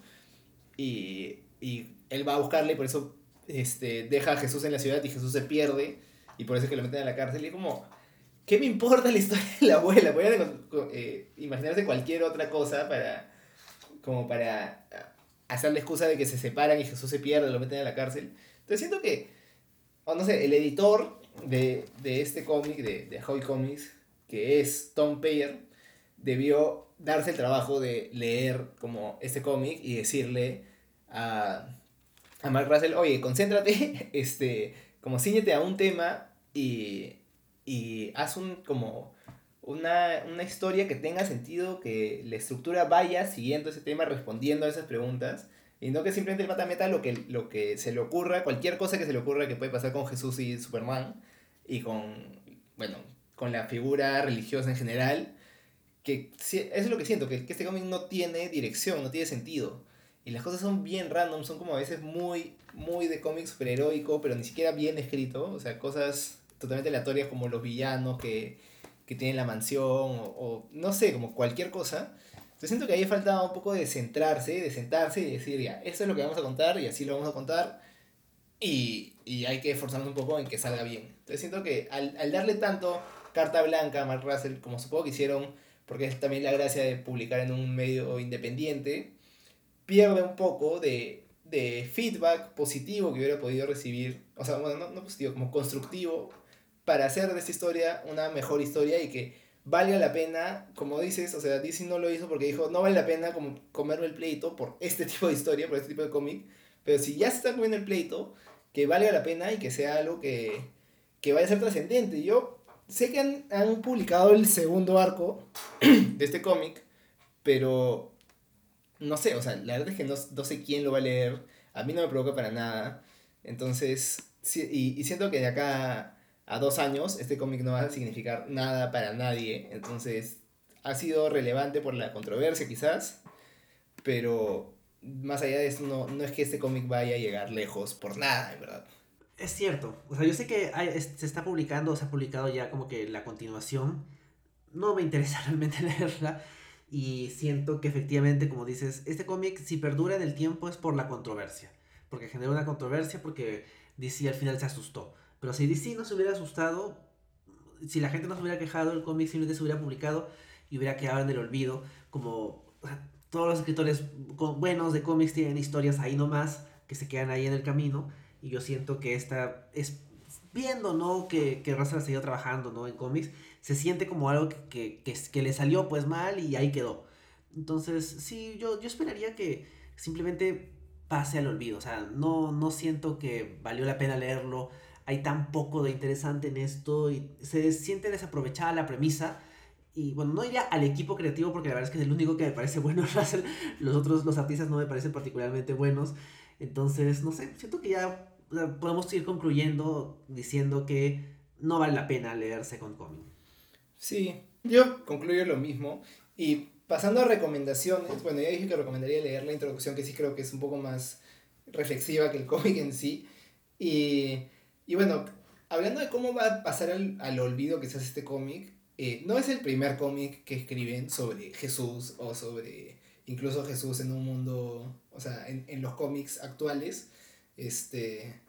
y, y él va a buscarle y por eso este, deja a Jesús en la ciudad y Jesús se pierde y por eso es que lo meten a la cárcel y como, ¿qué me importa la historia de la abuela? Voy a eh, imaginarse cualquier otra cosa para como para hacer la excusa de que se separan y Jesús se pierde, lo meten a la cárcel. Entonces siento que, o no sé, el editor de, este cómic, de, de Hoy Comics, que es Tom Payer, debió darse el trabajo de leer como este cómic y decirle a, a Mark Russell, oye, concéntrate, [LAUGHS] este, como ciñete a un tema y, y haz un, como una, una, historia que tenga sentido, que la estructura vaya siguiendo ese tema, respondiendo a esas preguntas, y no que simplemente el mata meta lo que, lo que se le ocurra, cualquier cosa que se le ocurra que puede pasar con Jesús y Superman, y con, bueno, con la figura religiosa en general, que eso es lo que siento, que, que este cómic no tiene dirección, no tiene sentido. Y las cosas son bien random, son como a veces muy, muy de cómic superheroico, pero ni siquiera bien escrito. O sea, cosas totalmente aleatorias como los villanos que, que tienen la mansión o, no sé, como cualquier cosa. Yo siento que ahí falta un poco de centrarse, de sentarse y decir, ya, esto es lo que vamos a contar y así lo vamos a contar. Y, y hay que esforzarnos un poco en que salga bien. Entonces siento que al, al darle tanto carta blanca a Mark Russell, como supongo que hicieron, porque es también la gracia de publicar en un medio independiente, pierde un poco de, de feedback positivo que hubiera podido recibir, o sea, bueno, no, no positivo, como constructivo, para hacer de esta historia una mejor historia y que valga la pena, como dices, o sea, DC no lo hizo porque dijo, no vale la pena como comerme el pleito por este [LAUGHS] tipo de historia, por este tipo de cómic, pero si ya se está comiendo el pleito, que valga la pena y que sea algo que, que vaya a ser trascendente. Yo sé que han, han, publicado el segundo arco [CLEARS THROAT] de este cómic, pero no sé, o sea, la verdad es que no, no, sé quién lo va a leer, a mí no me provoca para nada, entonces, sí, y, y siento que de acá a dos años, este cómic no va a significar nada para nadie. Entonces, ha sido relevante por la controversia quizás, pero más allá de eso, no, no es que este cómic vaya a llegar lejos por nada, en verdad. Es cierto. O sea, yo sé que se está publicando, se ha publicado ya como que la continuación. No me interesa [LAUGHS] realmente leerla. Y siento que efectivamente, como dices, este cómic, si perdura en el tiempo, es por la controversia. Porque generó una controversia, porque DC al final se asustó. Pero si DC no se hubiera asustado, si la gente no se hubiera quejado, el cómic simplemente se hubiera publicado y hubiera quedado en el olvido, como todos los escritores buenos de cómics tienen historias ahí nomás que se quedan ahí en el camino y yo siento que esta es viendo no que, que Russell seguido trabajando no en cómics se siente como algo que, que, que, le salió pues mal y ahí quedó entonces sí yo, yo esperaría que simplemente pase al olvido o sea no, no siento que valió la pena leerlo hay tan poco de interesante en esto y se siente desaprovechada la premisa. Y bueno, no iría al equipo creativo porque la verdad es que es el único que me parece bueno [LAUGHS] Russell. Los otros, los artistas no me parecen particularmente buenos. Entonces, no sé, siento que ya podemos ir concluyendo diciendo que no vale la pena leerse con cómic. Sí, yo concluyo lo mismo. Y pasando a recomendaciones, bueno, ya dije que recomendaría leer la introducción, que sí creo que es un poco más reflexiva que el cómic en sí. Y y bueno, hablando de cómo va a pasar al, al olvido quizás este cómic, eh, no es el primer cómic que escriben sobre Jesús o sobre incluso Jesús en un mundo, o sea, en, en los cómics actuales, este,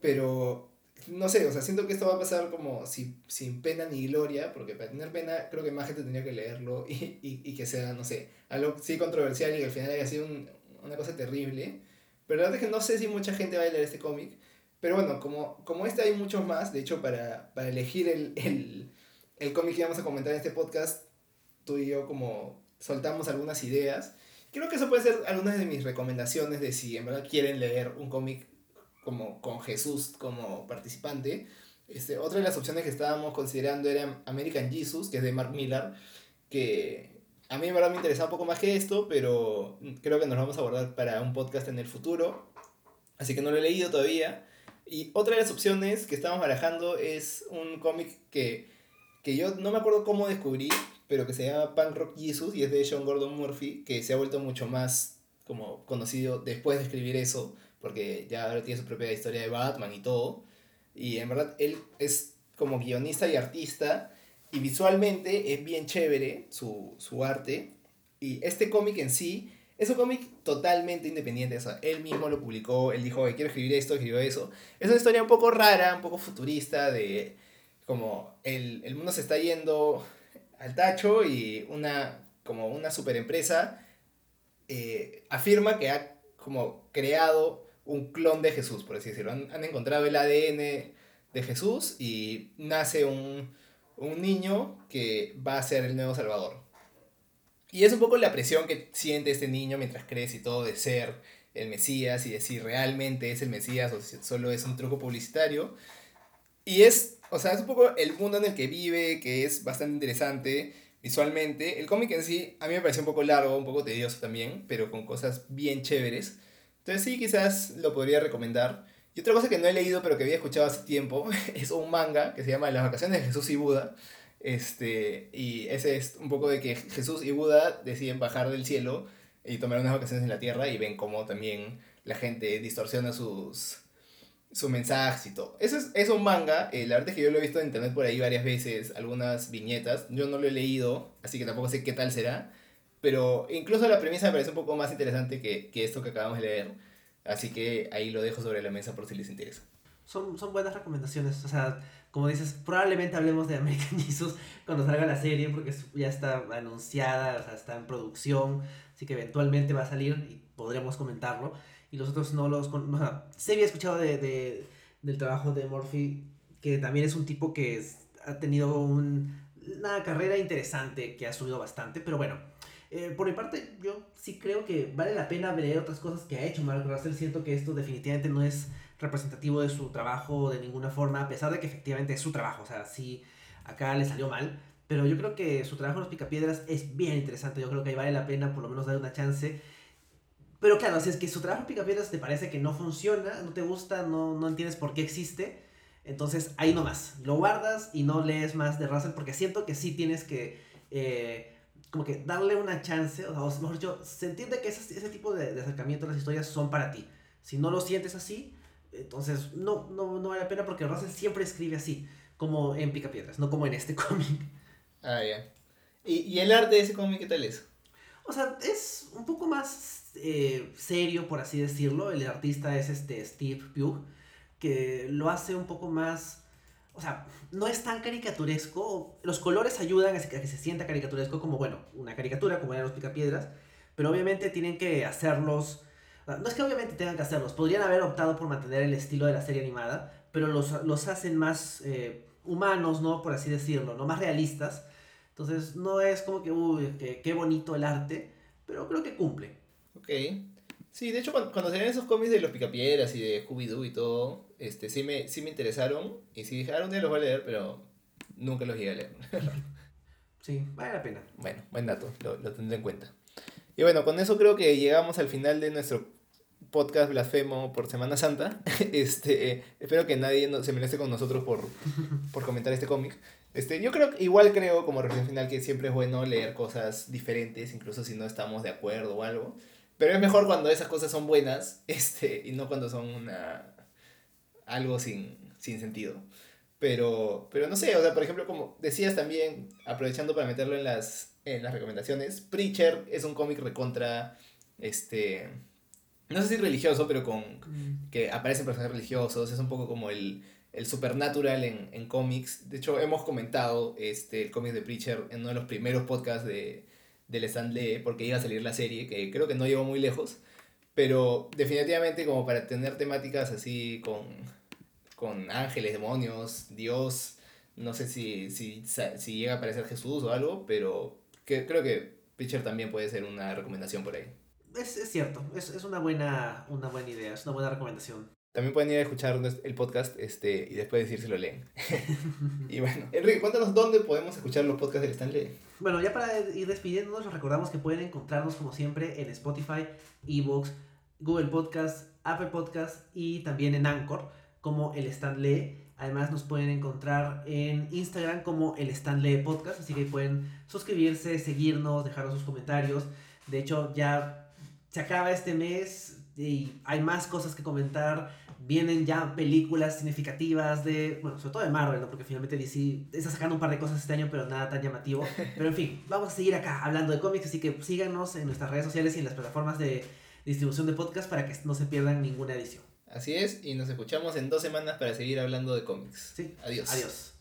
pero no sé, o sea, siento que esto va a pasar como si, sin pena ni gloria, porque para tener pena creo que más gente tendría que leerlo y, y, y que sea, no sé, algo sí controversial y que al final haya sido un, una cosa terrible. Pero la verdad es que no sé si mucha gente va a leer este cómic. Pero bueno, como, como este hay muchos más, de hecho para, para elegir el, el, el cómic que vamos a comentar en este podcast, tú y yo como soltamos algunas ideas. Creo que eso puede ser algunas de mis recomendaciones de si en verdad quieren leer un cómic como con Jesús como participante. Este, otra de las opciones que estábamos considerando era American Jesus, que es de Mark Millar, que a mí en verdad me interesaba un poco más que esto, pero creo que nos lo vamos a abordar para un podcast en el futuro. Así que no lo he leído todavía. Y otra de las opciones que estamos barajando es un cómic que, que yo no me acuerdo cómo descubrí, pero que se llama Punk Rock Jesus y es de John Gordon Murphy, que se ha vuelto mucho más como conocido después de escribir eso, porque ya ahora tiene su propia historia de Batman y todo. Y en verdad él es como guionista y artista y visualmente es bien chévere su, su arte. Y este cómic en sí es un cómic totalmente independiente, o sea, él mismo lo publicó, él dijo, que quiero escribir esto, escribió eso. Es una historia un poco rara, un poco futurista, de como el, el mundo se está yendo al tacho y una, como una super empresa eh, afirma que ha como creado un clon de Jesús, por así decirlo. Han, encontrado el ADN de Jesús y nace un, un niño que va a ser el nuevo Salvador. Y es un poco la presión que siente este niño mientras crece y todo de ser el Mesías y de si realmente es el Mesías o si solo es un truco publicitario. Y es, o sea, es un poco el mundo en el que vive, que es bastante interesante visualmente. El cómic en sí a mí me pareció un poco largo, un poco tedioso también, pero con cosas bien chéveres. Entonces sí, quizás lo podría recomendar. Y otra cosa que no he leído, pero que había escuchado hace tiempo, [LAUGHS] es un manga que se llama Las vacaciones de Jesús y Buda. Este, y ese es un poco de que Jesús y Buda deciden bajar del cielo y tomar unas vacaciones en la tierra y ven cómo también la gente distorsiona sus, sus mensajes y todo. Eso es, es un manga, eh, la verdad es que yo lo he visto en internet por ahí varias veces, algunas viñetas, yo no lo he leído, así que tampoco sé qué tal será, pero incluso la premisa me parece un poco más interesante que, que esto que acabamos de leer, así que ahí lo dejo sobre la mesa por si les interesa. Son, son buenas recomendaciones, o sea, como dices, probablemente hablemos de American [LAUGHS] Jesus cuando salga la serie, porque ya está anunciada, o sea, está en producción, así que eventualmente va a salir y podremos comentarlo. Y los otros no los... [LAUGHS] O sea, se había escuchado de, de, del trabajo de Murphy, que también es un tipo que ha tenido un, una carrera interesante, que ha subido bastante, pero bueno. Eh, por mi parte, yo sí creo que vale la pena ver otras cosas que ha hecho Mark Russell. Siento que esto definitivamente no es representativo de su trabajo de ninguna forma, a pesar de que efectivamente es su trabajo. O sea, sí, acá le salió mal. Pero yo creo que su trabajo en los picapiedras es bien interesante. Yo creo que ahí vale la pena por lo menos darle una chance. Pero claro, si es que su trabajo en picapiedras te parece que no funciona, no te gusta, no, no entiendes por qué existe, entonces ahí nomás. Lo guardas y no lees más de Russell porque siento que sí tienes que... Eh, como que darle una chance, o sea, mejor dicho, sentir de que ese, ese tipo de, de acercamiento a las historias son para ti. Si no lo sientes así, entonces, no, no, no vale la pena porque Russell siempre escribe así, como en Picapiedras, no como en este [LAUGHS] cómic. Ah, ya. ¿Y, ¿Y, el arte de ese cómic qué tal es? O sea, es un poco más eh, serio, por así decirlo. El artista es este Steve Pugh, que lo hace un poco más... O sea, no es tan caricaturesco. Los colores ayudan a que se sienta caricaturesco como, bueno, una caricatura, como eran los Picapiedras. Pero obviamente tienen que hacerlos no es que obviamente tengan que hacerlos, podrían haber optado por mantener el estilo de la serie animada, pero los, los hacen más eh, humanos, ¿no? Por así decirlo, ¿no? Más realistas. Entonces no es como que, uy, qué bonito el arte, pero creo que cumple. Ok. Sí, de hecho cuando, cuando salían esos cómics de los Picapiedras y de Scooby-Doo y todo, este, sí, me, sí me interesaron y sí dije, ah, un día los voy a leer, pero nunca los llegué a leer. [LAUGHS] sí, vale la pena. Bueno, buen dato, lo, lo tendré en cuenta. Y bueno, con eso creo que llegamos al final de nuestro podcast blasfemo por Semana Santa. [LAUGHS] Este, espero que nadie se moleste con nosotros por, por comentar este cómic. Este, yo creo, igual creo como reflexión final que siempre es bueno leer cosas diferentes, incluso si no estamos de acuerdo o algo. Pero es mejor cuando esas cosas son buenas [LAUGHS] este, y no cuando son una, algo sin, sin sentido. Pero, pero no sé, o sea, por ejemplo, como decías también, aprovechando para meterlo en las, en las recomendaciones, Preacher es un cómic recontra, este, no sé si religioso, pero con, mm. que aparecen personajes religiosos, es un poco como el, el supernatural en, en cómics. De hecho, hemos comentado este, el cómic de Preacher en uno de los primeros podcasts de, del Stand Lee, porque iba a salir la serie, que creo que no llegó muy lejos, pero definitivamente como para tener temáticas así con con ángeles, demonios, Dios. No sé si, si, si llega a aparecer Jesús o algo, pero que, creo que Pitcher también puede ser una recomendación por ahí. Es, es cierto, es, es, una, buena, una buena idea, es una buena recomendación. También pueden ir a escuchar el podcast este, y después decir si lo leen. [LAUGHS] y bueno, Enrique, cuéntanos dónde podemos escuchar los podcasts del Stanley. Bueno, ya para ir despidiéndonos, les recordamos que pueden encontrarnos como siempre en Spotify, Evox, Google Podcast, Apple Podcast y también en Anchor como el Stanley. Además nos pueden encontrar en Instagram como el Stanley Podcast, así que pueden suscribirse, seguirnos, dejarnos sus comentarios. De hecho, ya se acaba este mes y hay más cosas que comentar. Vienen ya películas significativas de, bueno, sobre todo de Marvel, ¿no? porque finalmente DC está sacando un par de cosas este año, pero nada tan llamativo. [LAUGHS] Pero en fin, vamos a seguir acá hablando de cómics, así que síganos en nuestras redes sociales y en las plataformas de distribución de podcast para que no se pierdan ninguna edición. Así es, y nos escuchamos en dos semanas para seguir hablando de cómics. Sí. Adiós. Adiós.